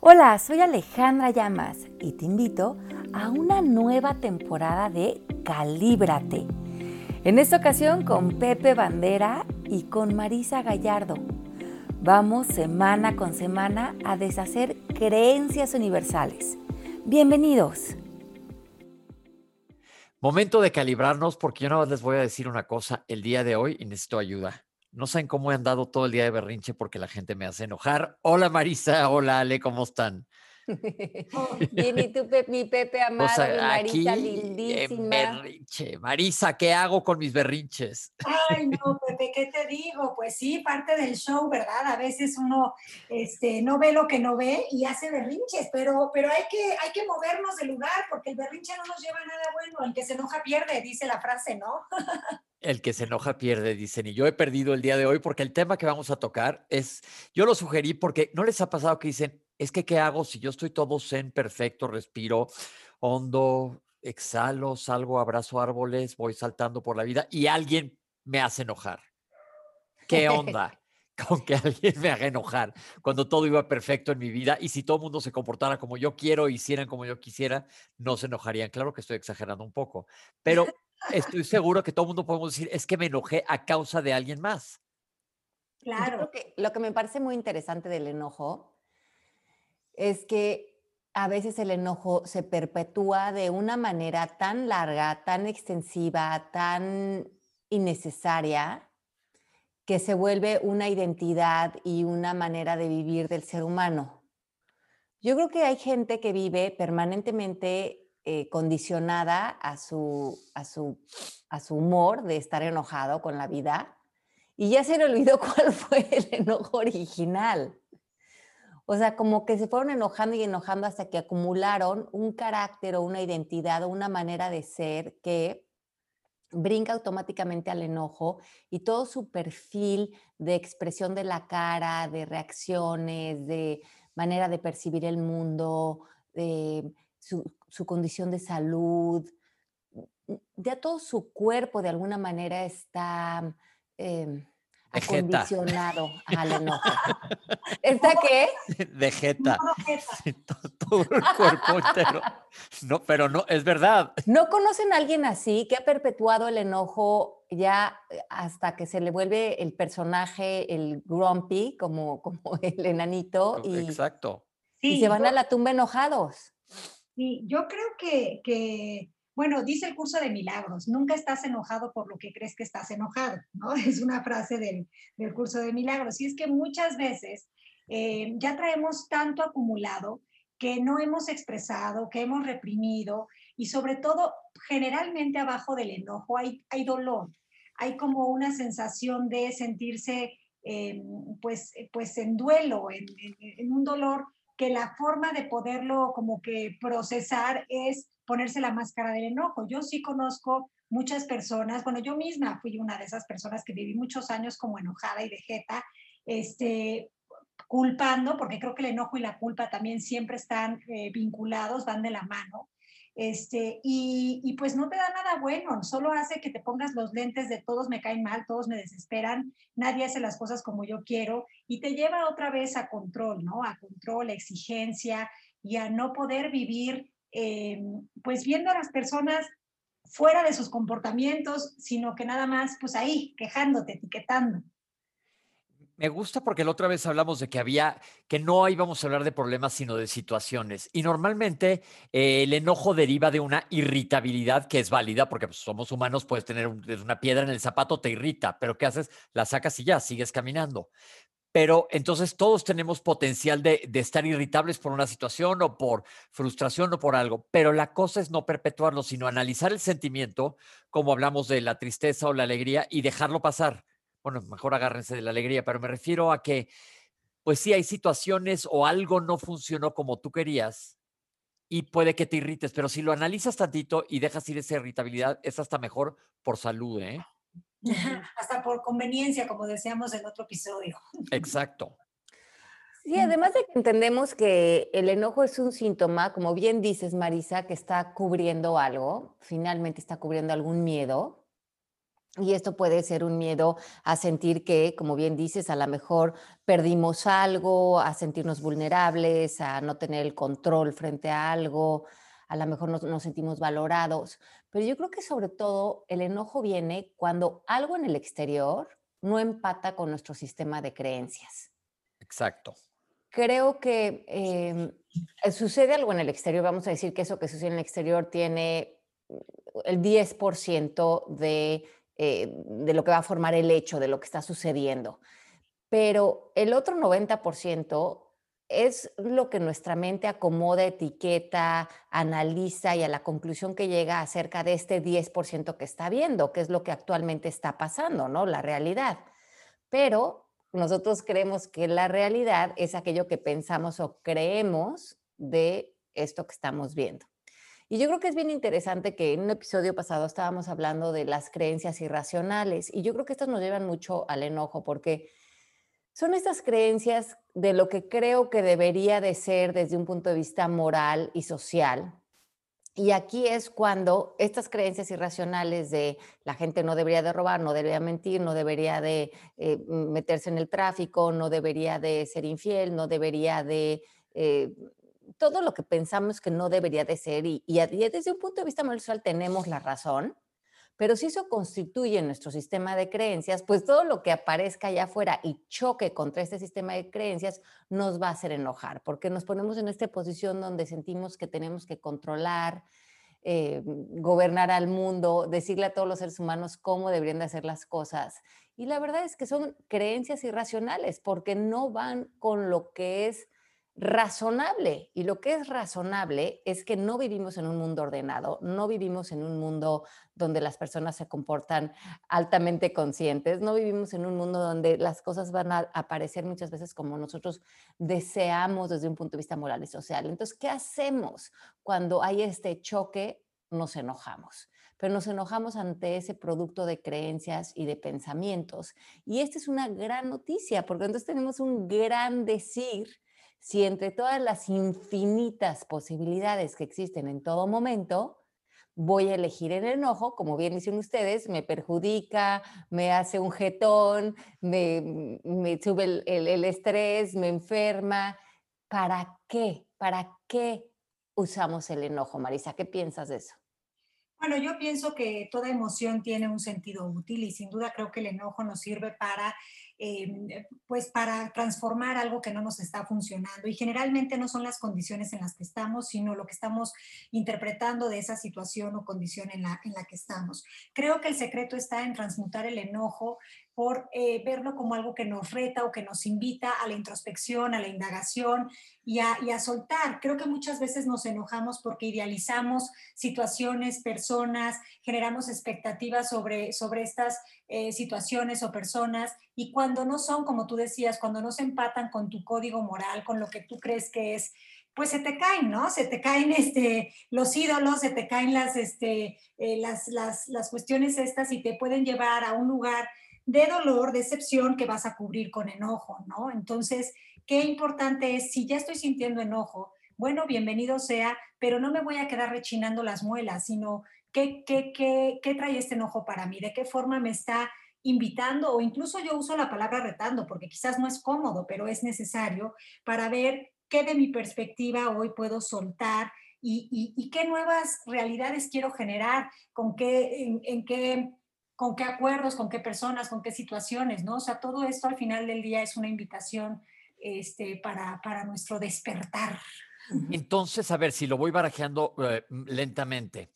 Hola, soy Alejandra Llamas y te invito a una nueva temporada de Calíbrate. En esta ocasión con Pepe Bandera y con Marisa Gallardo. Vamos semana con semana a deshacer creencias universales. Bienvenidos. Momento de calibrarnos porque yo nada más les voy a decir una cosa el día de hoy y necesito ayuda. No saben cómo he andado todo el día de berrinche porque la gente me hace enojar. Hola Marisa, hola Ale, ¿cómo están? Bien, y tú, mi Pepe amado, Marisa lindísima. berrinche. Marisa, ¿qué hago con mis berrinches? Ay, no, Pepe, ¿qué te digo? Pues sí, parte del show, ¿verdad? A veces uno este, no ve lo que no ve y hace berrinches, pero, pero hay, que, hay que movernos del lugar porque el berrinche no nos lleva a nada bueno. El que se enoja pierde, dice la frase, ¿no? El que se enoja pierde, dicen. Y yo he perdido el día de hoy porque el tema que vamos a tocar es, yo lo sugerí porque no les ha pasado que dicen, es que ¿qué hago si yo estoy todo zen, perfecto, respiro hondo, exhalo, salgo, abrazo árboles, voy saltando por la vida y alguien me hace enojar? ¿Qué onda? con que alguien me haga enojar cuando todo iba perfecto en mi vida y si todo el mundo se comportara como yo quiero, hicieran como yo quisiera, no se enojarían. Claro que estoy exagerando un poco, pero estoy seguro que todo el mundo podemos decir, es que me enojé a causa de alguien más. Claro. que lo que me parece muy interesante del enojo es que a veces el enojo se perpetúa de una manera tan larga, tan extensiva, tan innecesaria, que se vuelve una identidad y una manera de vivir del ser humano. Yo creo que hay gente que vive permanentemente eh, condicionada a su, a, su, a su humor de estar enojado con la vida y ya se le olvidó cuál fue el enojo original. O sea, como que se fueron enojando y enojando hasta que acumularon un carácter o una identidad o una manera de ser que brinca automáticamente al enojo y todo su perfil de expresión de la cara, de reacciones, de manera de percibir el mundo, de su, condición de salud, ya todo su cuerpo de alguna manera está eh, acondicionado al enojo. ¿Está qué? De jeta. todo, el cuerpo entero. No, pero no, es verdad. ¿No conocen a alguien así que ha perpetuado el enojo ya hasta que se le vuelve el personaje, el grumpy, como, como el enanito? Y, Exacto. y se van a la tumba enojados. Sí, yo creo que, que, bueno, dice el curso de milagros, nunca estás enojado por lo que crees que estás enojado, ¿no? Es una frase del, del curso de milagros. Y es que muchas veces eh, ya traemos tanto acumulado que no hemos expresado, que hemos reprimido y sobre todo, generalmente abajo del enojo hay, hay dolor, hay como una sensación de sentirse eh, pues, pues en duelo, en un dolor que la forma de poderlo como que procesar es ponerse la máscara del enojo. Yo sí conozco muchas personas, bueno, yo misma fui una de esas personas que viví muchos años como enojada y de jeta, este, culpando, porque creo que el enojo y la culpa también siempre están eh, vinculados, van de la mano. Este, y, y, pues no te da nada bueno, solo hace que te pongas los lentes de todos me caen mal, todos me desesperan, nadie hace las cosas como yo quiero y te lleva otra vez a control, ¿no? A control, a exigencia y a no poder vivir, eh, pues viendo a las personas fuera de sus comportamientos, sino que nada más, pues ahí, quejándote, etiquetando. Me gusta porque la otra vez hablamos de que había, que no íbamos a hablar de problemas, sino de situaciones. Y normalmente eh, el enojo deriva de una irritabilidad que es válida, porque pues, somos humanos, puedes tener una piedra en el zapato, te irrita, pero ¿qué haces? La sacas y ya, sigues caminando. Pero entonces todos tenemos potencial de, estar irritables por una situación o por frustración o por algo, pero la cosa es no perpetuarlo, sino analizar el sentimiento, como hablamos de la tristeza o la alegría, y dejarlo pasar bueno, mejor agárrense de la alegría, pero me refiero a que, pues sí, hay situaciones o algo no funcionó como tú querías y puede que te irrites, pero si lo analizas tantito y dejas ir esa irritabilidad, es hasta mejor por salud, ¿eh? Hasta por conveniencia, como decíamos en otro episodio. Exacto. Sí, además de que entendemos que el enojo es un síntoma, como bien dices, Marisa, que está cubriendo algo, finalmente está cubriendo algún miedo, Y esto puede ser un miedo a sentir que, como bien dices, a lo mejor perdimos algo, a sentirnos vulnerables, a no tener el control frente a algo, a lo mejor no nos sentimos valorados. Pero yo creo que sobre todo el enojo viene cuando algo en el exterior no empata con nuestro sistema de creencias. Exacto. Creo que em, sucede algo en el exterior, vamos a decir que eso que sucede en el exterior tiene el 10% de eh, de lo que va a formar el hecho, de lo que está sucediendo. Pero el otro 90% es lo que nuestra mente acomoda, etiqueta, analiza y a la conclusión que llega acerca de este 10% que está viendo, que es lo que actualmente está pasando, ¿no? La realidad. Pero nosotros creemos que la realidad es aquello que pensamos o creemos de esto que estamos viendo. Y yo creo que es bien interesante que en un episodio pasado estábamos hablando de las creencias irracionales y yo creo que estas nos llevan mucho al enojo porque son estas creencias de lo que creo que debería de ser desde un punto de vista moral y social. Y aquí es cuando estas creencias irracionales de la gente no debería de robar, no debería mentir, no debería de eh, meterse en el tráfico, no debería de ser infiel, no debería de eh, todo lo que pensamos que no debería de ser y, desde un punto de vista moral tenemos la razón, pero si eso constituye nuestro sistema de creencias, pues todo lo que aparezca allá afuera y choque contra este sistema de creencias nos va a hacer enojar, porque nos ponemos en esta posición donde sentimos que tenemos que controlar, eh, gobernar al mundo, decirle a todos los seres humanos cómo deberían de hacer las cosas. Y la verdad es que son creencias irracionales porque no van con lo que es razonable. Y lo que es razonable es que no vivimos en un mundo ordenado, no vivimos en un mundo donde las personas se comportan altamente conscientes, no vivimos en un mundo donde las cosas van a aparecer muchas veces como nosotros deseamos desde un punto de vista moral y social. Entonces, ¿qué hacemos cuando hay este choque? Nos enojamos pero nos enojamos ante ese producto de creencias y de pensamientos. Y esta es una gran noticia, porque entonces tenemos un gran decir si entre todas las infinitas posibilidades que existen en todo momento, voy a elegir el enojo, como bien dicen ustedes, me perjudica, me hace un jetón, me, sube el, el, estrés, me enferma. ¿Para qué? ¿Para qué usamos el enojo, Marisa? ¿Qué piensas de eso? Bueno, yo pienso que toda emoción tiene un sentido útil y sin duda creo que el enojo nos sirve para eh, pues para transformar algo que no nos está funcionando. Y generalmente no son las condiciones en las que estamos, sino lo que estamos interpretando de esa situación o condición en la, en la que estamos. Creo que el secreto está en transmutar el enojo por eh, verlo como algo que nos reta o que nos invita a la introspección, a la indagación y a, y a, soltar. Creo que muchas veces nos enojamos porque idealizamos situaciones, personas, generamos expectativas sobre, sobre estas eh, situaciones o personas y cuando no son, como tú decías, cuando no se empatan con tu código moral, con lo que tú crees que es, pues se te caen, ¿no? Se te caen este, los ídolos, se te caen las, este, eh, las, las, las cuestiones estas y te pueden llevar a un lugar de dolor, decepción que vas a cubrir con enojo, ¿no? Entonces, qué importante es, si ya estoy sintiendo enojo, bueno, bienvenido sea, pero no me voy a quedar rechinando las muelas, sino qué, qué, qué, qué trae este enojo para mí, de qué forma me está invitando o incluso yo uso la palabra retando porque quizás no es cómodo, pero es necesario para ver qué de mi perspectiva hoy puedo soltar y, y, qué nuevas realidades quiero generar, con qué, en, qué con qué acuerdos, con qué personas, con qué situaciones, ¿no? O sea, todo esto al final del día es una invitación este, para, para nuestro despertar. Entonces, a ver, si lo voy barajeando eh, lentamente,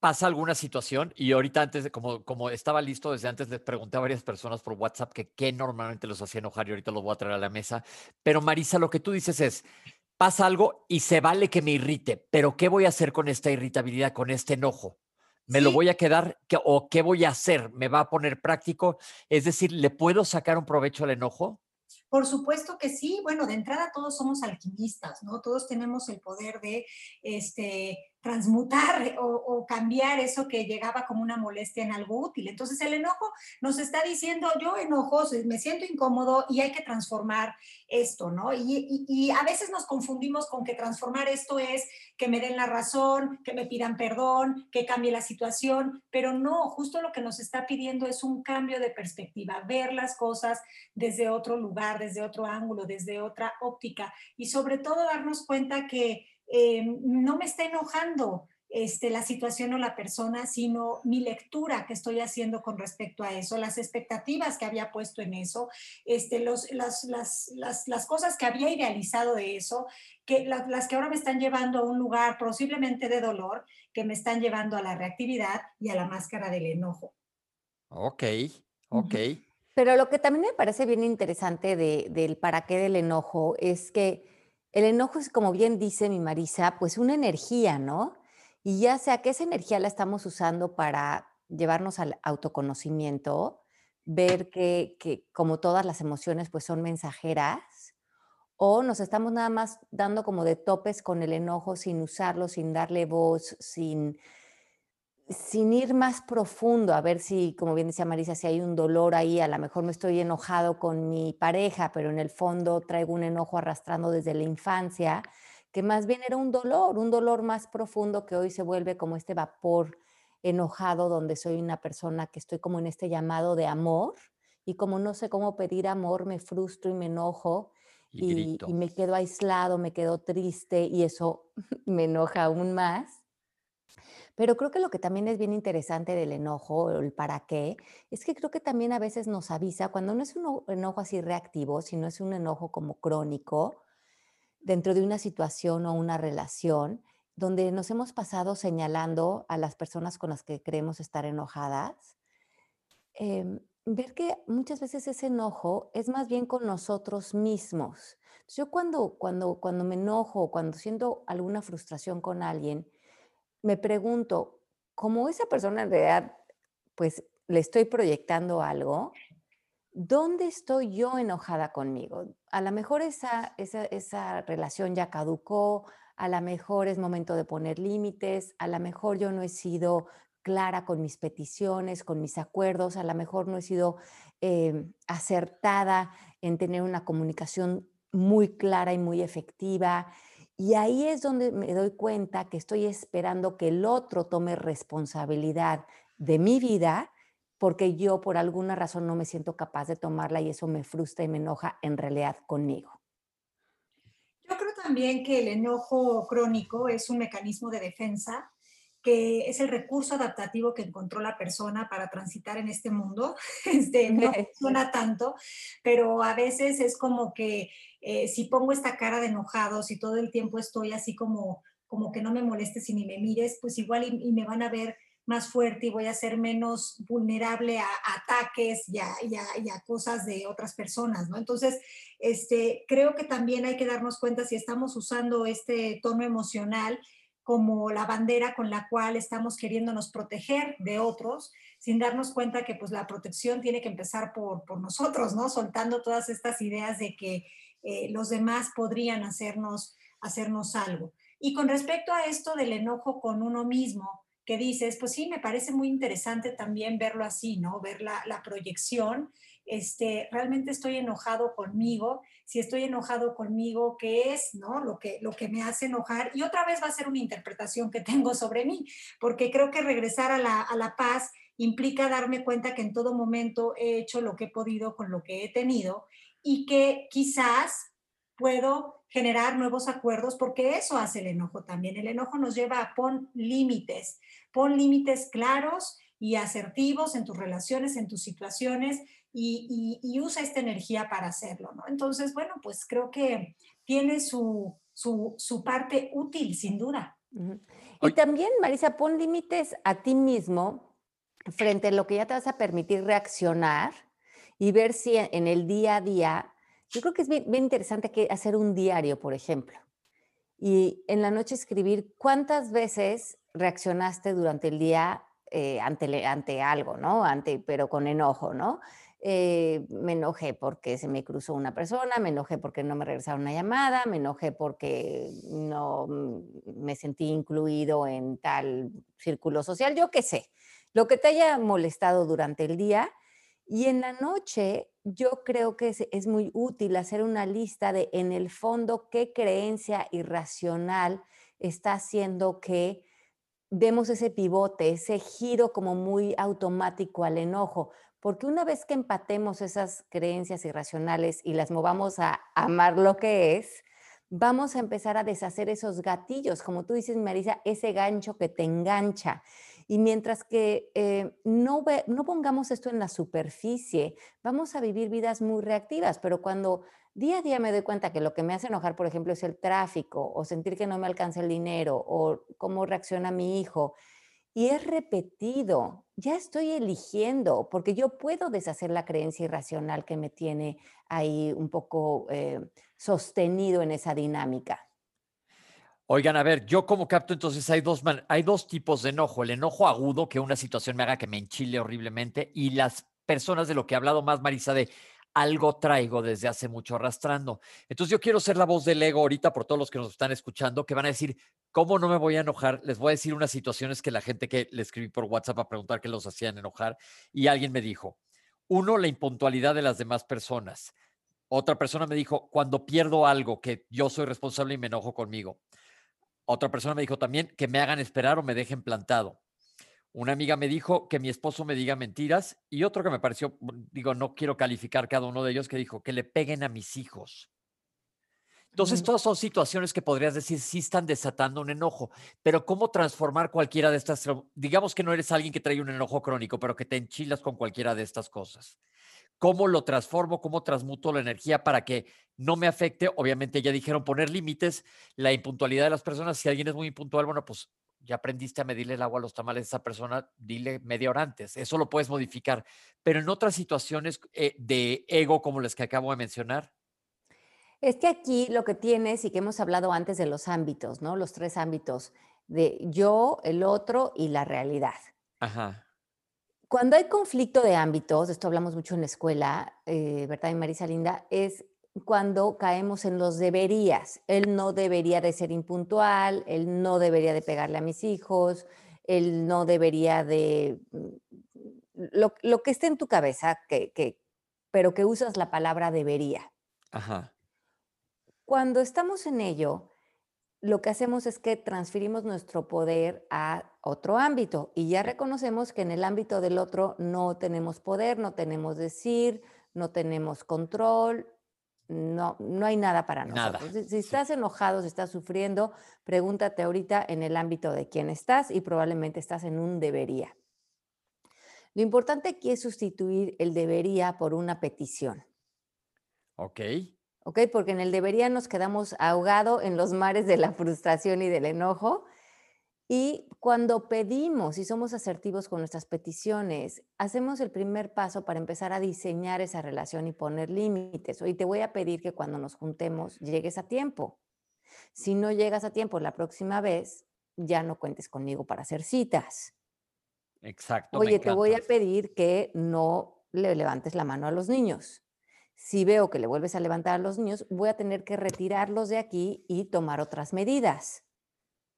pasa alguna situación y ahorita antes, de, como, como estaba listo desde antes, les pregunté a varias personas por WhatsApp que qué normalmente los hacía enojar y ahorita los voy a traer a la mesa. Pero Marisa, lo que tú dices es, pasa algo y se vale que me irrite, pero ¿qué voy a hacer con esta irritabilidad, con este enojo? ¿Me lo voy a quedar o qué voy a hacer? ¿Me va a poner práctico? Es decir, ¿le puedo sacar un provecho al enojo? Por supuesto que sí. Bueno, de entrada todos somos alquimistas, ¿no? Todos tenemos el poder de este, transmutar o, cambiar eso que llegaba como una molestia en algo útil. Entonces el enojo nos está diciendo, yo enojo, me siento incómodo y hay que transformar esto, ¿no? Y, a veces nos confundimos con que transformar esto es que me den la razón, que me pidan perdón, que cambie la situación, pero no, justo lo que nos está pidiendo es un cambio de perspectiva, ver las cosas desde otro lugar, desde otro ángulo, desde otra óptica y sobre todo darnos cuenta que eh, no me está enojando este, la situación o la persona, sino mi lectura que estoy haciendo con respecto a eso, las expectativas que había puesto en eso, este, los, las, las, las, las cosas que había idealizado de eso, que las que ahora me están llevando a un lugar posiblemente de dolor, que me están llevando a la reactividad y a la máscara del enojo. Ok, ok. Pero lo que también me parece bien interesante de, del para qué del enojo es que el enojo es, como bien dice mi Marisa, pues una energía, ¿no? Y ya sea que esa energía la estamos usando para llevarnos al autoconocimiento, ver que, como todas las emociones pues son mensajeras, o nos estamos nada más dando como de topes con el enojo sin usarlo, sin darle voz, sin, sin ir más profundo, a ver si, como bien decía Marisa, si hay un dolor ahí, a lo mejor me estoy enojado con mi pareja, pero en el fondo traigo un enojo arrastrando desde la infancia, que más bien era un dolor, un dolor más profundo que hoy se vuelve como este vapor enojado donde soy una persona que estoy como en este llamado de amor y como no sé cómo pedir amor, me frustro y me enojo y, y me quedo aislado, me quedo triste y eso me enoja aún más. Pero creo que lo que también es bien interesante del enojo el para qué, es que creo que también a veces nos avisa cuando no es un enojo así reactivo, sino es un enojo como crónico dentro de una situación o una relación donde nos hemos pasado señalando a las personas con las que creemos estar enojadas, em, ver que muchas veces ese enojo es más bien con nosotros mismos. Yo cuando, cuando, cuando me enojo, cuando siento alguna frustración con alguien, me pregunto, como esa persona en realidad, pues le estoy proyectando algo, ¿dónde estoy yo enojada conmigo? A lo mejor esa, esa, esa relación ya caducó, a lo mejor es momento de poner límites, a lo mejor yo no he sido clara con mis peticiones, con mis acuerdos, a lo mejor no he sido em, acertada en tener una comunicación muy clara y muy efectiva. Y ahí es donde me doy cuenta que estoy esperando que el otro tome responsabilidad de mi vida porque yo por alguna razón no me siento capaz de tomarla y eso me frustra y me enoja en realidad conmigo. Yo creo también que el enojo crónico es un mecanismo de defensa que es el recurso adaptativo que encontró la persona para transitar en este mundo. Este, no funciona tanto, pero a veces es como que eh, si pongo esta cara de enojado, si todo el tiempo estoy así como, como que no me molestes y ni me mires, pues igual y, me van a ver más fuerte y voy a ser menos vulnerable a, ataques y a, y, a, cosas de otras personas, ¿no? Entonces, este, creo que también hay que darnos cuenta si estamos usando este tono emocional como la bandera con la cual estamos queriéndonos proteger de otros, sin darnos cuenta que pues la protección tiene que empezar por, por nosotros, ¿no? Soltando todas estas ideas de que eh, los demás podrían hacernos, hacernos algo. Y con respecto a esto del enojo con uno mismo, que dices, pues sí, me parece muy interesante también verlo así, ¿no? Ver la, la proyección. Este, realmente estoy enojado conmigo. Si estoy enojado conmigo, ¿qué es, no? Lo que, lo que me hace enojar. Y otra vez va a ser una interpretación que tengo sobre mí, porque creo que regresar a la, a la paz implica darme cuenta que en todo momento he hecho lo que he podido con lo que he tenido y que quizás puedo generar nuevos acuerdos porque eso hace el enojo también. El enojo nos lleva a pon límites, pon límites claros y asertivos en tus relaciones, en tus situaciones y, usa esta energía para hacerlo, ¿no? Entonces, bueno, pues creo que tiene su, su, parte útil, sin duda. Y también, Marisa, pon límites a ti mismo frente a lo que ya te vas a permitir reaccionar y ver si en el día a día, yo creo que es bien, interesante que hacer un diario, por ejemplo, y en la noche escribir cuántas veces reaccionaste durante el día eh, ante, ante algo, ¿no? Ante, pero con enojo, ¿no? Eh, me enojé porque se me cruzó una persona, me enojé porque no me regresaron una llamada, me enojé porque no mm, me sentí incluido en tal círculo social, yo qué sé, lo que te haya molestado durante el día. Y en la noche yo creo que es, es muy útil hacer una lista de en el fondo qué creencia irracional está haciendo que demos ese pivote, ese giro como muy automático al enojo, porque una vez que empatemos esas creencias irracionales y las movamos a amar lo que es, vamos a empezar a deshacer esos gatillos, como tú dices, Marisa, ese gancho que te engancha. Y mientras que eh, no, no pongamos esto en la superficie, vamos a vivir vidas muy reactivas, pero cuando día a día me doy cuenta que lo que me hace enojar, por ejemplo, es el tráfico o sentir que no me alcanza el dinero o cómo reacciona mi hijo. Y es repetido, ya estoy eligiendo, porque yo puedo deshacer la creencia irracional que me tiene ahí un poco eh, sostenido en esa dinámica. Oigan, a ver, yo como capto, entonces hay dos, hay dos tipos de enojo. El enojo agudo, que una situación me haga que me enchile horriblemente, y las personas de lo que he hablado más, Marisa, de algo traigo desde hace mucho arrastrando. Entonces yo quiero ser la voz del ego ahorita por todos los que nos están escuchando, que van a decir, ¿cómo no me voy a enojar? Les voy a decir unas situaciones que la gente que le escribí por WhatsApp a preguntar qué los hacían enojar y alguien me dijo, uno, la impuntualidad de las demás personas. Otra persona me dijo, cuando pierdo algo, que yo soy responsable y me enojo conmigo. Otra persona me dijo también que me hagan esperar o me dejen plantado. Una amiga me dijo que mi esposo me diga mentiras y otro que me pareció, digo, no quiero calificar cada uno de ellos, que dijo que le peguen a mis hijos. Entonces, todas son situaciones que podrías decir sí están desatando un enojo, pero ¿cómo transformar cualquiera de estas? Digamos que no eres alguien que trae un enojo crónico, pero que te enchilas con cualquiera de estas cosas. ¿Cómo lo transformo? ¿Cómo transmuto la energía para que no me afecte? Obviamente ya dijeron poner límites, la impuntualidad de las personas. Si alguien es muy impuntual, bueno, pues ya aprendiste a medirle el agua a los tamales a esa persona, dile media hora antes. Eso lo puedes modificar. Pero en otras situaciones eh, de ego, como las que acabo de mencionar. Es que aquí lo que tienes y que hemos hablado antes de los ámbitos, ¿no? Los tres ámbitos de yo, el otro y la realidad. Ajá. Cuando hay conflicto de ámbitos, de esto hablamos mucho en la escuela, eh, ¿verdad? Y Marisa Linda, es cuando caemos en los deberías. Él no debería de ser impuntual, él no debería de pegarle a mis hijos, él no debería de... Mm, lo, que esté en tu cabeza, que, pero que usas la palabra debería. Ajá. Cuando estamos en ello, lo que hacemos es que transferimos nuestro poder a otro ámbito y ya reconocemos que en el ámbito del otro no tenemos poder, no tenemos decir, no tenemos control, no, no hay nada para nosotros. Si, estás enojado, si estás sufriendo, pregúntate ahorita en el ámbito de quién estás y probablemente estás en un debería. Lo importante aquí es sustituir el debería por una petición. Ok. Ok, porque en el debería nos quedamos ahogados en los mares de la frustración y del enojo y cuando pedimos y somos asertivos con nuestras peticiones, hacemos el primer paso para empezar a diseñar esa relación y poner límites. Hoy te voy a pedir que cuando nos juntemos llegues a tiempo. Si no llegas a tiempo la próxima vez, ya no cuentes conmigo para hacer citas. Exacto. Oye, te voy a pedir que no le levantes la mano a los niños. Si veo que le vuelves a levantar a los niños, voy a tener que retirarlos de aquí y tomar otras medidas.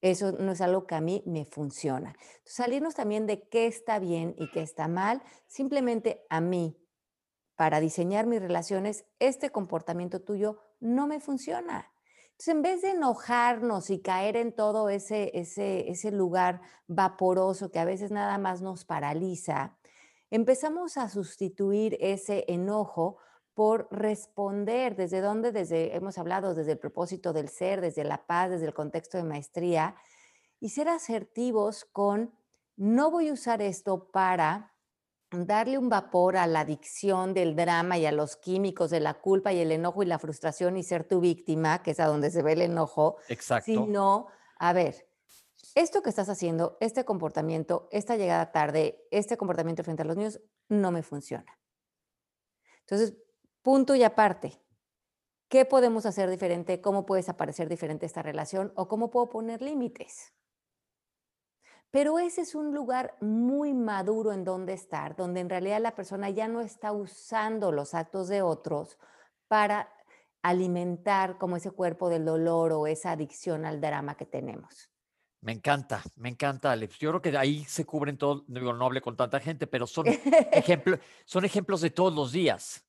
Eso no es algo que a mí me funciona. salirnos también de qué está bien y qué está mal, simplemente a mí, para diseñar mis relaciones, este comportamiento tuyo no me funciona. Entonces, en vez de enojarnos y caer en todo ese, ese, ese lugar vaporoso que a veces nada más nos paraliza, empezamos a sustituir ese enojo por responder, desde dónde, desde, hemos hablado, desde el propósito del ser, desde la paz, desde el contexto de maestría, y ser asertivos con, no voy a usar esto para darle un vapor a la adicción del drama y a los químicos de la culpa y el enojo y la frustración y ser tu víctima, que es a donde se ve el enojo, Exacto. sino, a ver, esto que estás haciendo, este comportamiento, esta llegada tarde, este comportamiento frente a los niños, no me funciona. Entonces, Punto y aparte. ¿Qué podemos hacer diferente? ¿Cómo puedes aparecer diferente esta relación? ¿O cómo puedo poner límites? Pero ese es un lugar muy maduro en donde estar, donde en realidad la persona ya no está usando los actos de otros para alimentar como ese cuerpo del dolor o esa adicción al drama que tenemos. Me encanta, me encanta, Alex. Yo creo que ahí se cubren todo, digo, no hable con tanta gente, pero son, ejemplos, son ejemplos de todos los días.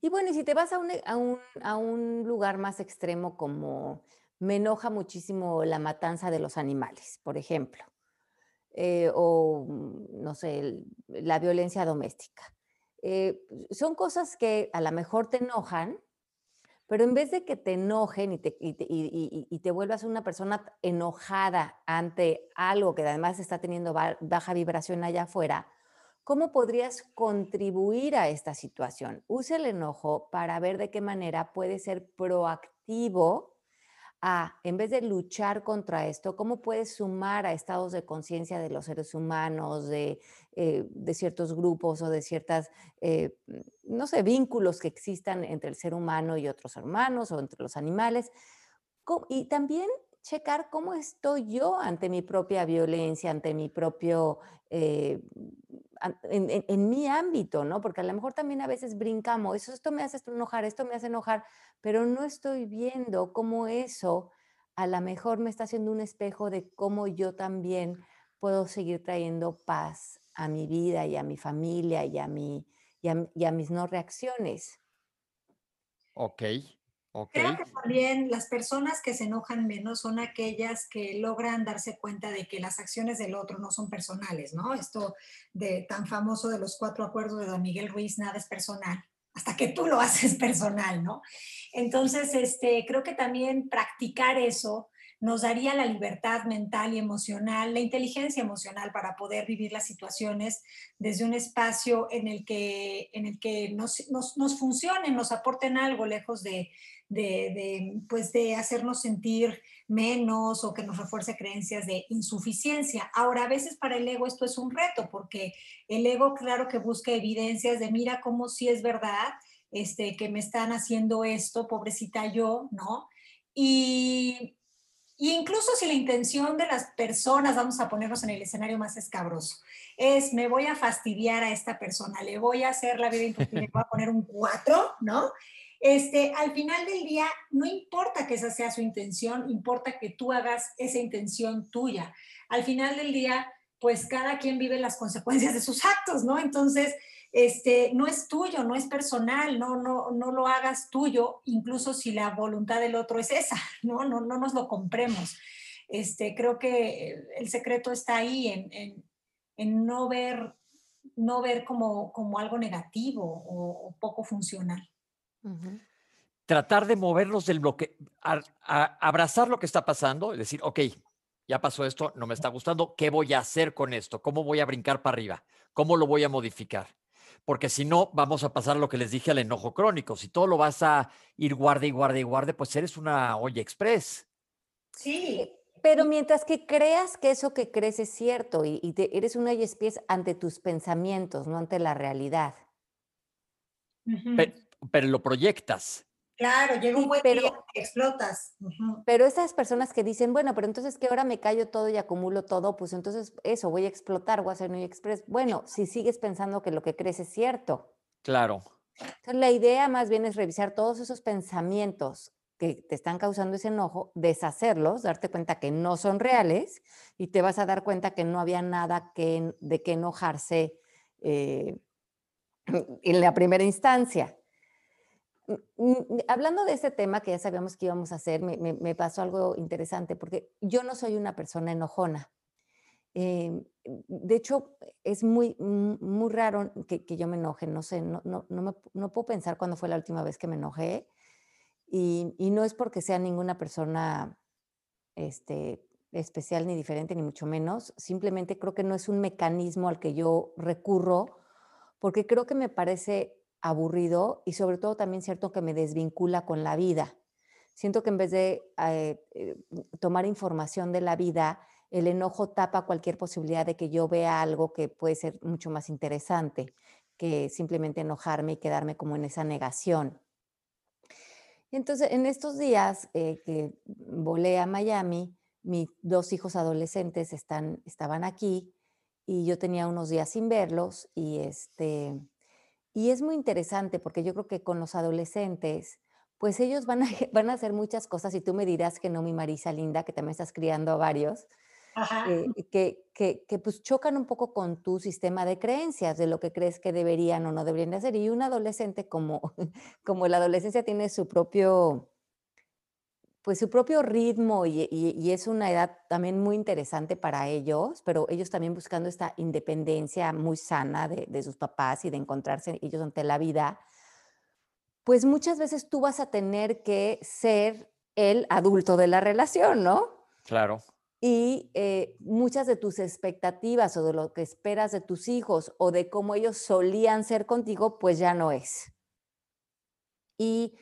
Y bueno, y si te vas a un, a, un, a un lugar más extremo como me enoja muchísimo la matanza de los animales, por ejemplo, eh, o, mm, no sé, la violencia doméstica. Eh, son cosas que a lo mejor te enojan, pero en vez de que te enojen y te, y, te vuelvas una persona enojada ante algo que además está teniendo baja vibración allá afuera, ¿cómo podrías contribuir a esta situación? Use el enojo para ver de qué manera puede ser proactivo a, en vez de luchar contra esto, cómo puedes sumar a estados de conciencia de los seres humanos, de, eh, ciertos grupos o de ciertas, eh, no sé, vínculos que existan entre el ser humano y otros hermanos o entre los animales. Y también checar cómo estoy yo ante mi propia violencia, ante mi propio eh, en, mi ámbito, ¿no? Porque a lo mejor también a veces brincamos, eso, esto me hace enojar, esto me hace enojar, pero no estoy viendo cómo eso a lo mejor me está haciendo un espejo de cómo yo también puedo seguir trayendo paz a mi vida y a mi familia y a, mi, y a mis no reacciones. Ok, Creo que también las personas que se enojan menos son aquellas que logran darse cuenta de que las acciones del otro no son personales, ¿no? Esto de tan famoso de los cuatro acuerdos de Don Miguel Ruiz, nada es personal, hasta que tú lo haces personal, ¿no? Entonces, este, creo que también practicar eso nos daría la libertad mental y emocional, la inteligencia emocional para poder vivir las situaciones desde un espacio en el que, en el que nos, nos, nos funcionen, nos aporten algo lejos de, de, pues de hacernos sentir menos o que nos refuerce creencias de insuficiencia. Ahora, a veces para el ego esto es un reto, porque el ego, claro que busca evidencias de mira cómo si es verdad, este, que me están haciendo esto, pobrecita yo, ¿no? Y, incluso si la intención de las personas, vamos a ponernos en el escenario más escabroso, es me voy a fastidiar a esta persona, le voy a hacer la vida imposible, le voy a poner un cuatro, ¿no? Este, al final del día, no importa que esa sea su intención, importa que tú hagas esa intención tuya. Al final del día, pues cada quien vive las consecuencias de sus actos, ¿no? Entonces, este, no es tuyo, no es personal, no, no, no lo hagas tuyo, incluso si la voluntad del otro es esa, ¿no? No, no nos lo compremos. Este, creo que el secreto está ahí en, en, no ver, no ver como, como algo negativo o poco funcional. Tratar de movernos del bloque, abrazar lo que está pasando, y decir, ok, ya pasó esto, no me está gustando, ¿qué voy a hacer con esto? ¿Cómo voy a brincar para arriba? ¿Cómo lo voy a modificar? Porque si no, vamos a pasar lo que les dije al enojo crónico. Si todo lo vas a ir guarde y guarde y guarde, pues eres una olla express. Sí. Pero mientras que creas que eso que crees es cierto y, eres una olla express ante tus pensamientos, no ante la realidad pero lo proyectas. Claro, llega un buen pero, día que explotas. Pero esas personas que dicen, bueno, pero entonces que ahora me callo todo y acumulo todo, pues entonces eso, voy a explotar, voy a hacer New Express. Bueno, si sigues pensando que lo que crees es cierto. Claro. Entonces, la idea más bien es revisar todos esos pensamientos que te están causando ese enojo, deshacerlos, darte cuenta que no son reales y te vas a dar cuenta que no había nada que, de qué enojarse eh, en la primera instancia. Hablando de este tema que ya sabíamos que íbamos a hacer, me, pasó algo interesante porque yo no soy una persona enojona. Em, de hecho, es muy, muy raro que, yo me enoje. No sé, no, no, no, puedo pensar cuándo fue la última vez que me enojé. Y, y, no es porque sea ninguna persona este, especial ni diferente, ni mucho menos. Simplemente creo que no es un mecanismo al que yo recurro porque creo que me parece aburrido y sobre todo también cierto que me desvincula con la vida. Siento que en vez de eh, eh, tomar información de la vida, el enojo tapa cualquier posibilidad de que yo vea algo que puede ser mucho más interesante que simplemente enojarme y quedarme como en esa negación. Entonces, en estos días eh, que volé a Miami, mis dos hijos adolescentes están, estaban aquí y yo tenía unos días sin verlos y este y es muy interesante porque yo creo que con los adolescentes pues ellos van a, van a hacer muchas cosas y tú me dirás que no, mi Marisa linda, que también estás criando a varios, eh, que, que, que, pues chocan un poco con tu sistema de creencias, de lo que crees que deberían o no deberían de hacer. Y un adolescente, como, como la adolescencia tiene su propio, pues su propio ritmo y, y, es una edad también muy interesante para ellos, pero ellos también buscando esta independencia muy sana de, de sus papás y de encontrarse ellos ante la vida, pues muchas veces tú vas a tener que ser el adulto de la relación, ¿no? Claro. Y eh, muchas de tus expectativas o de lo que esperas de tus hijos o de cómo ellos solían ser contigo, pues ya no es. Y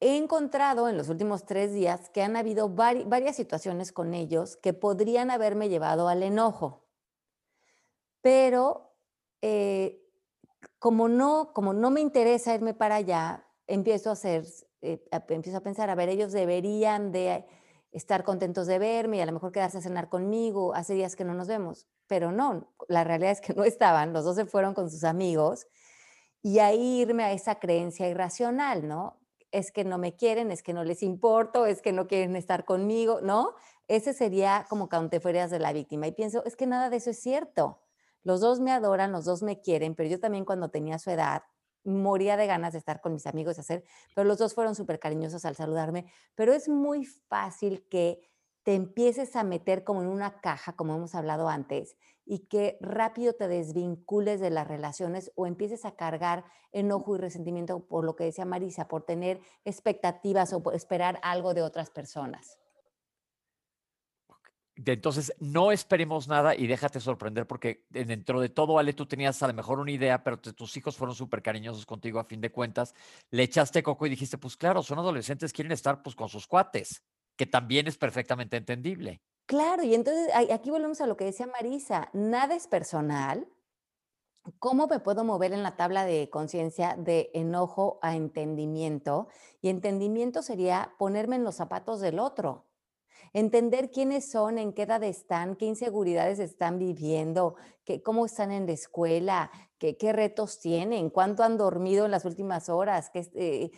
he encontrado en los últimos tres días que han habido varias situaciones con ellos que podrían haberme llevado al enojo. Pero eh, como no, como no me interesa irme para allá, empiezo a hacer, eh, empiezo a pensar, a ver, ellos deberían de estar contentos de verme y a lo mejor quedarse a cenar conmigo, hace días que no nos vemos, pero no, la realidad es que no estaban, los dos se fueron con sus amigos y ahí irme a esa creencia irracional, ¿no? Es que no me quieren, es que no les importo, es que no quieren estar conmigo, ¿no? Ese sería como fueras de la víctima. Y pienso, es que nada de eso es cierto. Los dos me adoran, los dos me quieren, pero yo también cuando tenía su edad moría de ganas de estar con mis amigos, y hacer, pero los dos fueron súper cariñosos al saludarme, pero es muy fácil que te empieces a meter como en una caja, como hemos hablado antes, y que rápido te desvincules de las relaciones o empieces a cargar enojo y resentimiento por lo que decía Marisa, por tener expectativas o por esperar algo de otras personas entonces, no esperemos nada y déjate sorprender porque dentro de todo, Ale, tú tenías a lo mejor una idea, pero tus hijos fueron súper cariñosos contigo a fin de cuentas. Le echaste coco y dijiste, pues claro, son adolescentes, quieren estar pues con sus cuates, que también es perfectamente entendible. Claro, y entonces aquí volvemos a lo que decía Marisa, nada es personal. ¿Cómo me puedo mover en la tabla de conciencia de enojo a entendimiento? Y entendimiento sería ponerme en los zapatos del otro entender quiénes son, en qué edad están, qué inseguridades están viviendo, qué, cómo están en la escuela, qué, retos tienen, cuánto han dormido en las últimas horas. Qué, eh,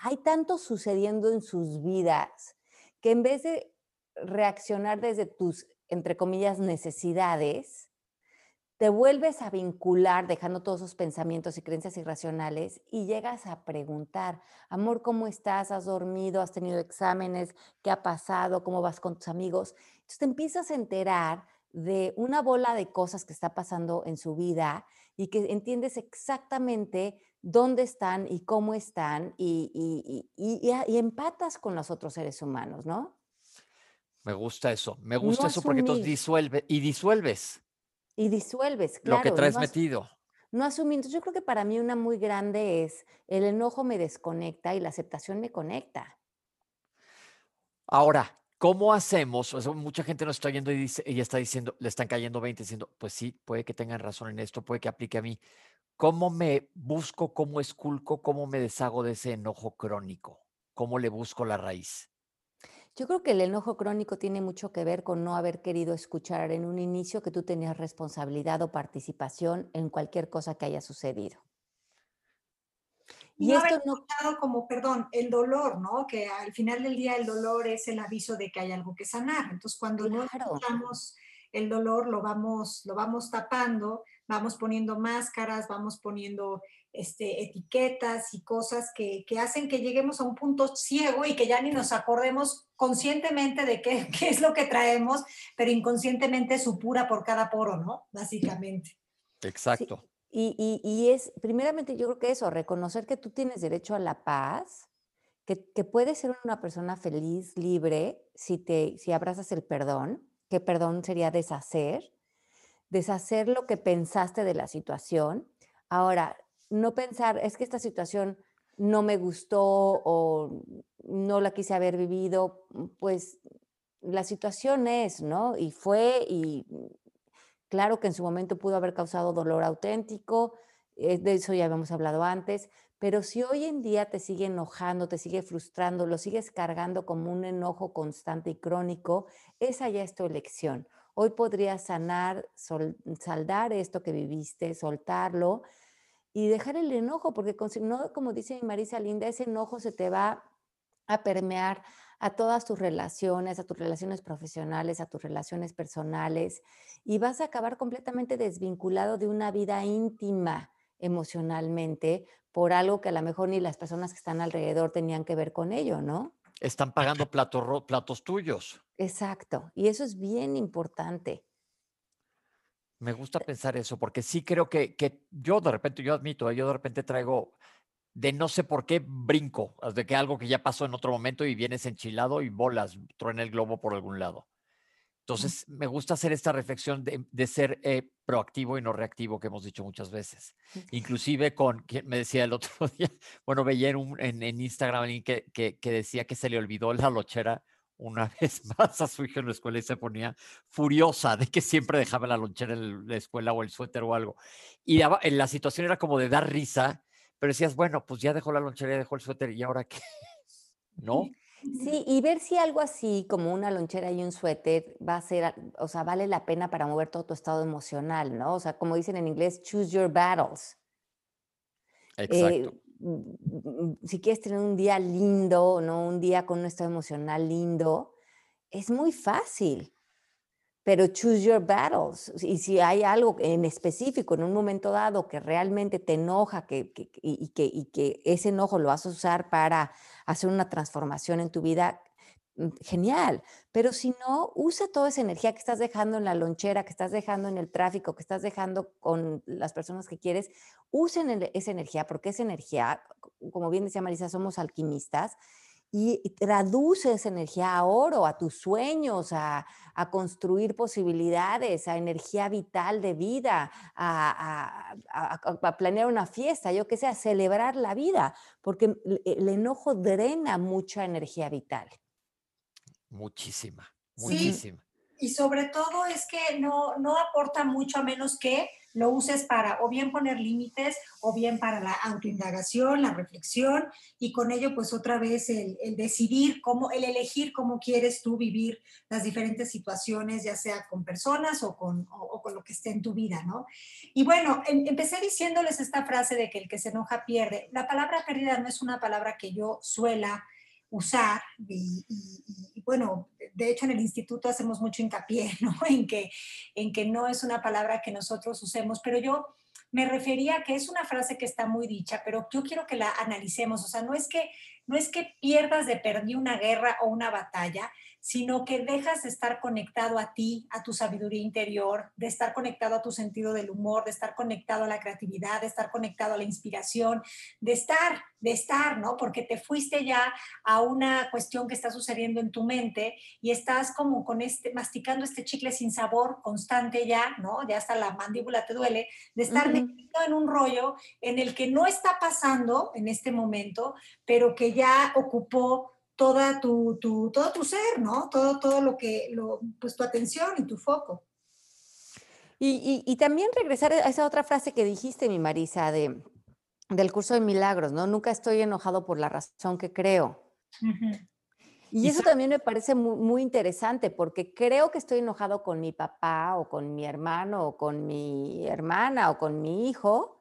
hay tanto sucediendo en sus vidas que en vez de reaccionar desde tus, entre comillas, necesidades, te vuelves a vincular dejando todos esos pensamientos y creencias irracionales y llegas a preguntar, amor, ¿cómo estás? ¿Has dormido? ¿Has tenido exámenes? ¿Qué ha pasado? ¿Cómo vas con tus amigos? Entonces te empiezas a enterar de una bola de cosas que está pasando en su vida y que entiendes exactamente dónde están y cómo están y, y, empatas con los otros seres humanos, ¿no? Me gusta eso, me gusta eso porque tú disuelves y disuelves. Y disuelves, claro. Lo que traes metido. No asumir. Entonces, yo creo que para mí una muy grande es el enojo me desconecta y la aceptación me conecta. Ahora, ¿cómo hacemos? O sea, mucha gente nos está yendo y dice, ella está diciendo, le están cayendo 20 diciendo, pues sí, puede que tengan razón en esto, puede que aplique a mí. ¿Cómo me busco, cómo esculco, cómo me deshago de ese enojo crónico? ¿Cómo le busco la raíz? Yo creo que el enojo crónico tiene mucho que ver con no haber querido escuchar en un inicio que tú tenías responsabilidad o participación en cualquier cosa que haya sucedido. Y, esto no como, perdón, el dolor, ¿no? Que al final del día el dolor es el aviso de que hay algo que sanar. Entonces, cuando no escuchamos el dolor, lo vamos, lo vamos tapando, vamos poniendo máscaras, vamos poniendo este, etiquetas y cosas que, hacen que lleguemos a un punto ciego y que ya ni nos acordemos conscientemente de qué, qué es lo que traemos, pero inconscientemente supura por cada poro, ¿no? Básicamente. Exacto. Y, y, es, primeramente, yo creo que eso, reconocer que tú tienes derecho a la paz, que, que puedes ser una persona feliz, libre, si, te, si abrazas el perdón, que perdón sería deshacer, deshacer lo que pensaste de la situación. Ahora, no pensar, es que esta situación no me gustó o no la quise haber vivido, mm, pues la situación es, ¿no? Y fue, y claro que en su momento pudo haber causado dolor auténtico, eh, de eso ya habíamos hablado antes, pero si hoy en día te sigue enojando, te sigue frustrando, lo sigues cargando como un enojo constante y crónico, esa ya es tu elección. Hoy podrías sanar, saldar esto que viviste, soltarlo y dejar el enojo, porque no, como dice Marisa Linda, ese enojo se te va a permear a todas tus relaciones, a tus relaciones profesionales, a tus relaciones personales, y vas a acabar completamente desvinculado de una vida íntima emocionalmente por algo que a lo mejor ni las personas que están alrededor tenían que ver con ello, ¿no? Están pagando platos, platos tuyos. Exacto, y eso es bien importante. Me gusta pensar eso, porque sí creo que, que yo de repente, yo admito, yo de repente traigo de no sé por qué brinco, de que algo que ya pasó en otro momento y vienes enchilado y bolas, truena el globo por algún lado. Entonces, me gusta hacer esta reflexión de, ser eh, proactivo y no reactivo que hemos dicho muchas veces. Inclusive con, quien me decía el otro día, bueno, veía en, un, en, Instagram que, que, que, decía que se le olvidó la lochera una vez más a su hijo en la escuela y se ponía furiosa de que siempre dejaba la lonchera en la escuela o el suéter o algo. Y la situación era como de dar risa pero decías, bueno, pues ya dejó la lonchera, dejó el suéter y ahora qué, ¿no? Sí, y ver si algo así como una lonchera y un suéter va a ser, o sea, vale la pena para mover todo tu estado emocional, ¿no? O sea, como dicen en inglés, choose your battles. Exacto. Eh, mm, si quieres tener un día lindo, ¿no? Un día con un estado emocional lindo, es muy fácil pero choose your battles. Y si hay algo en específico en un momento dado que realmente te enoja que, y, que, y que ese enojo lo vas a usar para hacer una transformación en tu vida, mm, genial. Pero si no, usa toda esa energía que estás dejando en la lonchera, que estás dejando en el tráfico, que estás dejando con las personas que quieres, usen esa energía, porque esa energía, como bien decía Marisa, somos alquimistas y traduce esa energía a oro, a tus sueños, a, construir posibilidades, a energía vital de vida, a, planear una fiesta, yo que sé, a celebrar la vida, porque el enojo drena mucha energía vital. Muchísima, muchísima. Y sobre todo es que no, no aporta mucho a menos que lo uses para o bien poner límites o bien para la autoindagación, la reflexión y con ello pues otra vez el, decidir cómo, el elegir cómo quieres tú vivir las diferentes situaciones, ya sea con personas o con, con lo que esté en tu vida, ¿no? Y bueno, em, empecé diciéndoles esta frase de que el que se enoja pierde. La palabra pérdida no es una palabra que yo suela usar y, bueno, de hecho en el instituto hacemos mucho hincapié ¿no? en, que, en que no es una palabra que nosotros usemos, pero yo me refería a que es una frase que está muy dicha, pero yo quiero que la analicemos, o sea, no es que, no es que pierdas de perdí una guerra o una batalla, sino que dejas de estar conectado a ti, a tu sabiduría interior, de estar conectado a tu sentido del humor, de estar conectado a la creatividad, de estar conectado a la inspiración, de estar, de estar, ¿no? Porque te fuiste ya a una cuestión que está sucediendo en tu mente y estás como con este, masticando este chicle sin sabor constante ya, ¿no? Ya hasta la mandíbula te duele, de estar metido en un rollo en el que no está pasando en este momento, pero que ya ocupó toda tu, todo tu ser, ¿no? Todo, todo lo que, lo, pues tu atención y tu foco. Y, también regresar a esa otra frase que dijiste, mi Marisa, de, del curso de milagros, ¿no? Nunca estoy enojado por la razón que creo. Y eso también me parece muy, muy, interesante porque creo que estoy enojado con mi papá o con mi hermano o con mi hermana o con mi hijo,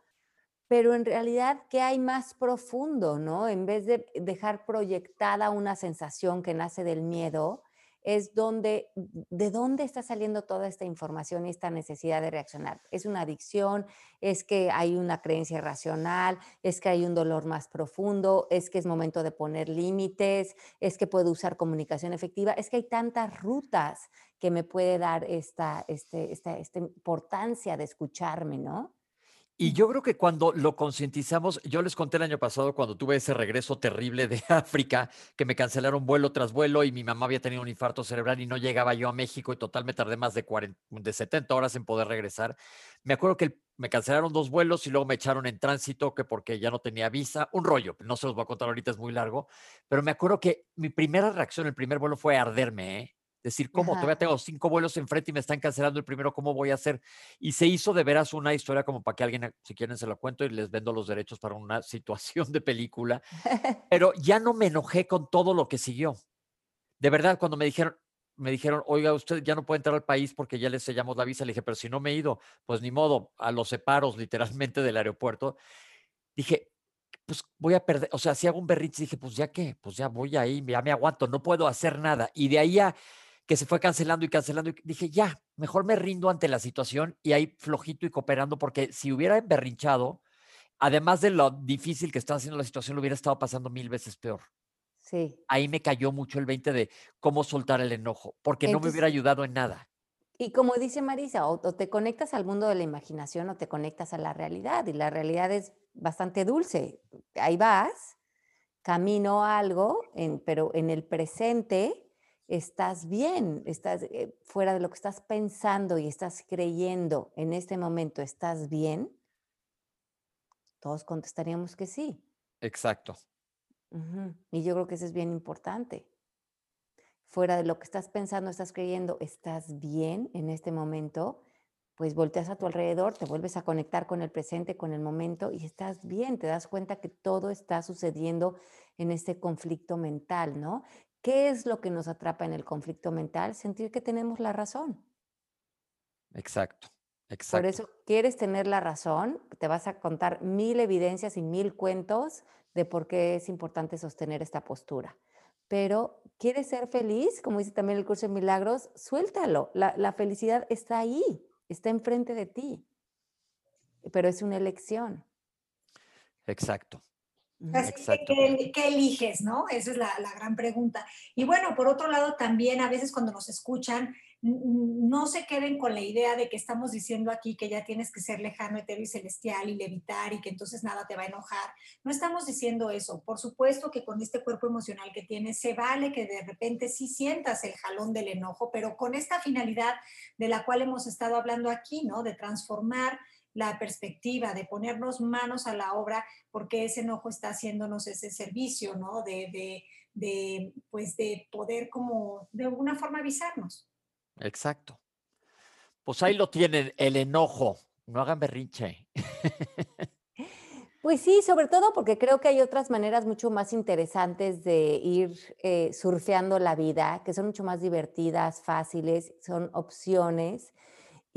pero en realidad, ¿qué hay más profundo, no? En vez de dejar proyectada una sensación que nace del miedo, es donde, de dónde está saliendo toda esta información y esta necesidad de reaccionar. ¿Es una adicción? ¿Es que hay una creencia irracional? ¿Es que hay un dolor más profundo? ¿Es que es momento de poner límites? ¿Es que puedo usar comunicación efectiva? Es que hay tantas rutas que me puede dar esta, este, esta, esta importancia de escucharme, ¿no? Y yo creo que cuando lo concientizamos, yo les conté el año pasado cuando tuve ese regreso terrible de África, que me cancelaron vuelo tras vuelo y mi mamá había tenido un infarto cerebral y no llegaba yo a México y total me tardé más de, 40, de 70 horas en poder regresar. Me acuerdo que me cancelaron dos vuelos y luego me echaron en tránsito que porque ya no tenía visa, un rollo, no se los voy a contar ahorita, es muy largo, pero me acuerdo que mi primera reacción, el primer vuelo fue arderme, ¿eh? Decir, ¿cómo? Todavía tengo cinco vuelos enfrente y me están cancelando el primero, ¿cómo voy a hacer? Y se hizo de veras una historia como para que alguien, si quieren, se lo cuento y les vendo los derechos para una situación de película. Pero ya no me enojé con todo lo que siguió. De verdad, cuando me dijeron, me dijeron, oiga, usted ya no puede entrar al país porque ya le sellamos la visa. Le dije, pero si no me he ido, pues ni modo, a los separos literalmente del aeropuerto. Dije, pues voy a perder, o sea, si hago un berrinche, dije, pues ya qué, pues ya voy ahí, ya me aguanto, no puedo hacer nada. Y de ahí a que se fue cancelando y cancelando, y dije, ya, mejor me rindo ante la situación y ahí flojito y cooperando, porque si hubiera berrinchado, además de lo difícil que estaba haciendo la situación, lo hubiera estado pasando mil veces peor. Sí. Ahí me cayó mucho el 20 de cómo soltar el enojo, porque no me hubiera ayudado en nada. Y como dice Marisa, o, te conectas al mundo de la imaginación o te conectas a la realidad, y la realidad es bastante dulce. Ahí vas, camino a algo, pero en el presente estás bien, estás eh, fuera de lo que estás pensando y estás creyendo en este momento, ¿estás bien? Todos contestaríamos que sí. Exacto. Y yo creo que eso es bien importante. Fuera de lo que estás pensando, estás creyendo, ¿estás bien en este momento? Pues volteas a tu alrededor, te vuelves a conectar con el presente, con el momento y estás bien, te das cuenta que todo está sucediendo en este conflicto mental, ¿no? ¿Qué es lo que nos atrapa en el conflicto mental? Sentir que tenemos la razón. Exacto, exacto. Por eso quieres tener la razón, te vas a contar mil evidencias y mil cuentos de por qué es importante sostener esta postura. Pero quieres ser feliz, como dice también el curso de milagros, suéltalo. La, la felicidad está ahí, está enfrente de ti, pero es una elección. Exacto. Así que, ¿qué, eliges? ¿no? Esa es la, la, gran pregunta. Y bueno, por otro lado, también a veces cuando nos escuchan, no se queden con la idea de que estamos diciendo aquí que ya tienes que ser lejano, etéreo y celestial y levitar y que entonces nada te va a enojar. No estamos diciendo eso. Por supuesto que con este cuerpo emocional que tienes, se vale que de repente sí sientas el jalón del enojo, pero con esta finalidad de la cual hemos estado hablando aquí, ¿no? De transformar la perspectiva, de ponernos manos a la obra, porque ese enojo está haciéndonos ese servicio, ¿no? De, de, pues de poder como de alguna forma avisarnos. Exacto. Pues ahí lo tienen, el enojo. No hagan berrinche. Pues sí, sobre todo porque creo que hay otras maneras mucho más interesantes de ir eh, surfeando la vida, que son mucho más divertidas, fáciles, son opciones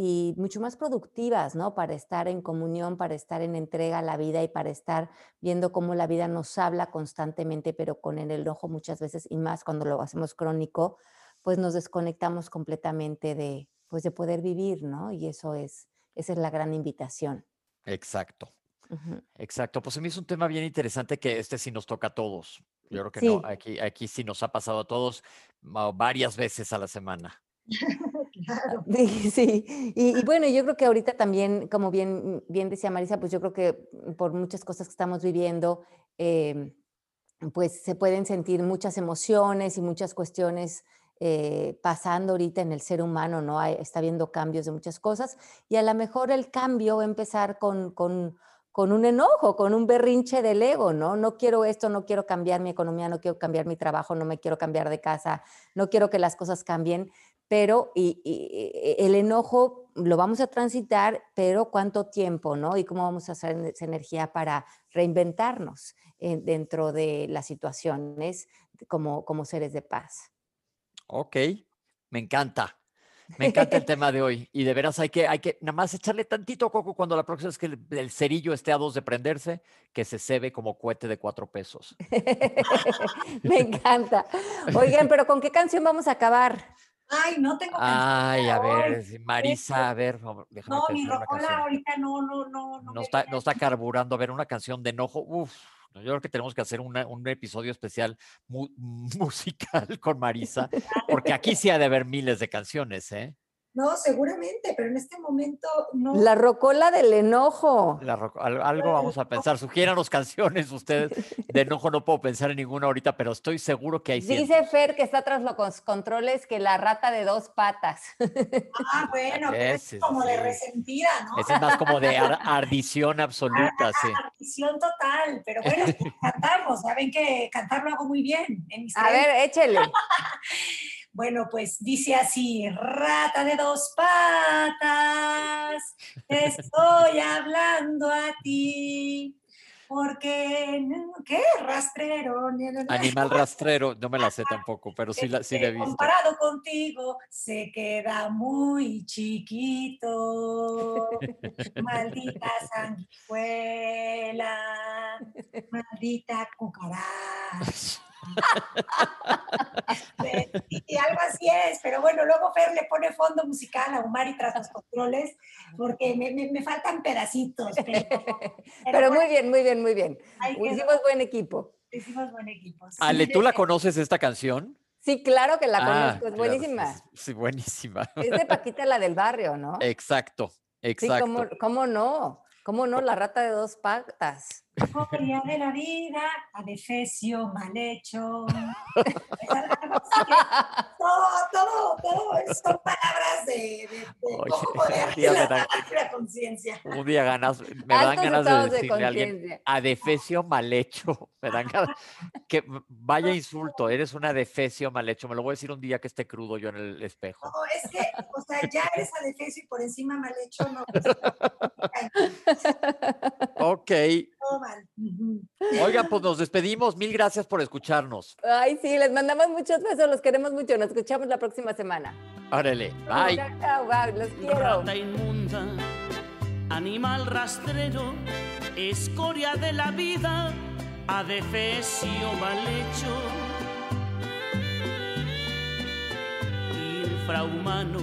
y mucho más productivas, ¿no? Para estar en comunión, para estar en entrega a la vida y para estar viendo cómo la vida nos habla constantemente, pero con el enojo muchas veces y más cuando lo hacemos crónico, pues nos desconectamos completamente de, pues de poder vivir, ¿no? Y eso es, esa es la gran invitación. Exacto. Exacto. Pues a mí es un tema bien interesante que este sí nos toca a todos. Yo creo que no, aquí, aquí sí nos ha pasado a todos varias veces a la semana. Sí, Y, bueno, yo creo que ahorita también, como bien, bien decía Marisa, pues yo creo que por muchas cosas que estamos viviendo, em, pues se pueden sentir muchas emociones y muchas cuestiones eh, pasando ahorita en el ser humano, ¿no? está habiendo cambios de muchas cosas y a lo mejor el cambio va a empezar con, con, con un enojo, con un berrinche del ego, ¿no? No quiero esto, no quiero cambiar mi economía, no quiero cambiar mi trabajo, no me quiero cambiar de casa, no quiero que las cosas cambien pero y, e, el enojo lo vamos a transitar, pero cuánto tiempo, ¿no? Y cómo vamos a hacer esa energía para reinventarnos dentro de las situaciones como, como seres de paz. Ok, me encanta. Me encanta el tema de hoy. Y de veras hay que, hay que nada más echarle tantito coco cuando la próxima es que el, cerillo esté a dos de prenderse, que se cebe como cohete de cuatro pesos. Me encanta. Oigan, pero ¿con qué canción vamos a acabar? Ay, no tengo Ay, a ver, Marisa, a ver, déjame No, mi rocola ahorita no, no, no. No, está, no está carburando. A ver, una canción de enojo. Uf, yo creo que tenemos que hacer un episodio especial musical con Marisa, porque aquí sí ha de haber miles de canciones, ¿eh? No, seguramente, pero en este momento no. La rocola del enojo. algo vamos a pensar. Sugiéranos canciones ustedes. De enojo no puedo pensar en ninguna ahorita, pero estoy seguro que hay. Dice Fer que está tras los controles que la rata de dos patas. Ah, bueno, es como de resentida, ¿no? Es más como de ardición absoluta, sí. Ardición total, pero bueno, cantamos. Saben que cantar lo hago muy bien. a ver, échele. Bueno, pues dice así, rata de dos patas, estoy hablando a ti. Porque, ¿qué? Rastrero. Animal rastrero, no me la sé tampoco, pero sí la, sí la he visto. Comparado contigo, se queda muy chiquito. Maldita sanguijuela, maldita cucaracha. y algo así es, pero bueno, luego Fer le pone fondo musical a Umari tras los controles, porque me, me, faltan pedacitos. Pero, muy bien, muy bien, muy bien. Hicimos buen equipo. Hicimos buen equipo. Ale, ¿tú la conoces esta canción? Sí, claro que la ah, conozco, es buenísima. Sí, buenísima. Es de Paquita la del barrio, ¿no? Exacto, exacto. Sí, ¿cómo, cómo no? ¿Cómo no? La rata de dos patas. Historia de la vida, adefesio mal hecho. todo, todo, todo son palabras de, de, de, la conciencia. Un día ganas, me dan ganas de decirle a alguien, adefesio mal hecho. Me dan ganas, que vaya insulto, eres un adefesio mal hecho. Me lo voy a decir un día que esté crudo yo en el espejo. No, es que, o sea, ya eres adefesio y por encima mal hecho, no. ok. Oigan, pues nos despedimos. Mil gracias por escucharnos. Ay, sí, les mandamos muchos besos, los queremos mucho. Nos escuchamos la próxima semana. Órale, bye. Chao, los quiero. Rata inmunda, animal rastrero, escoria de la vida, adefesio mal hecho. Infrahumano,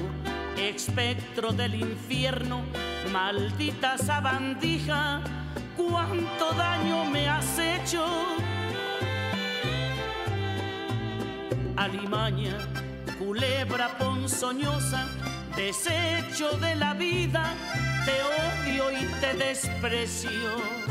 espectro del infierno, maldita sabandija cuánto daño me has hecho. Alimaña, culebra ponzoñosa, desecho de la vida, te odio y te desprecio.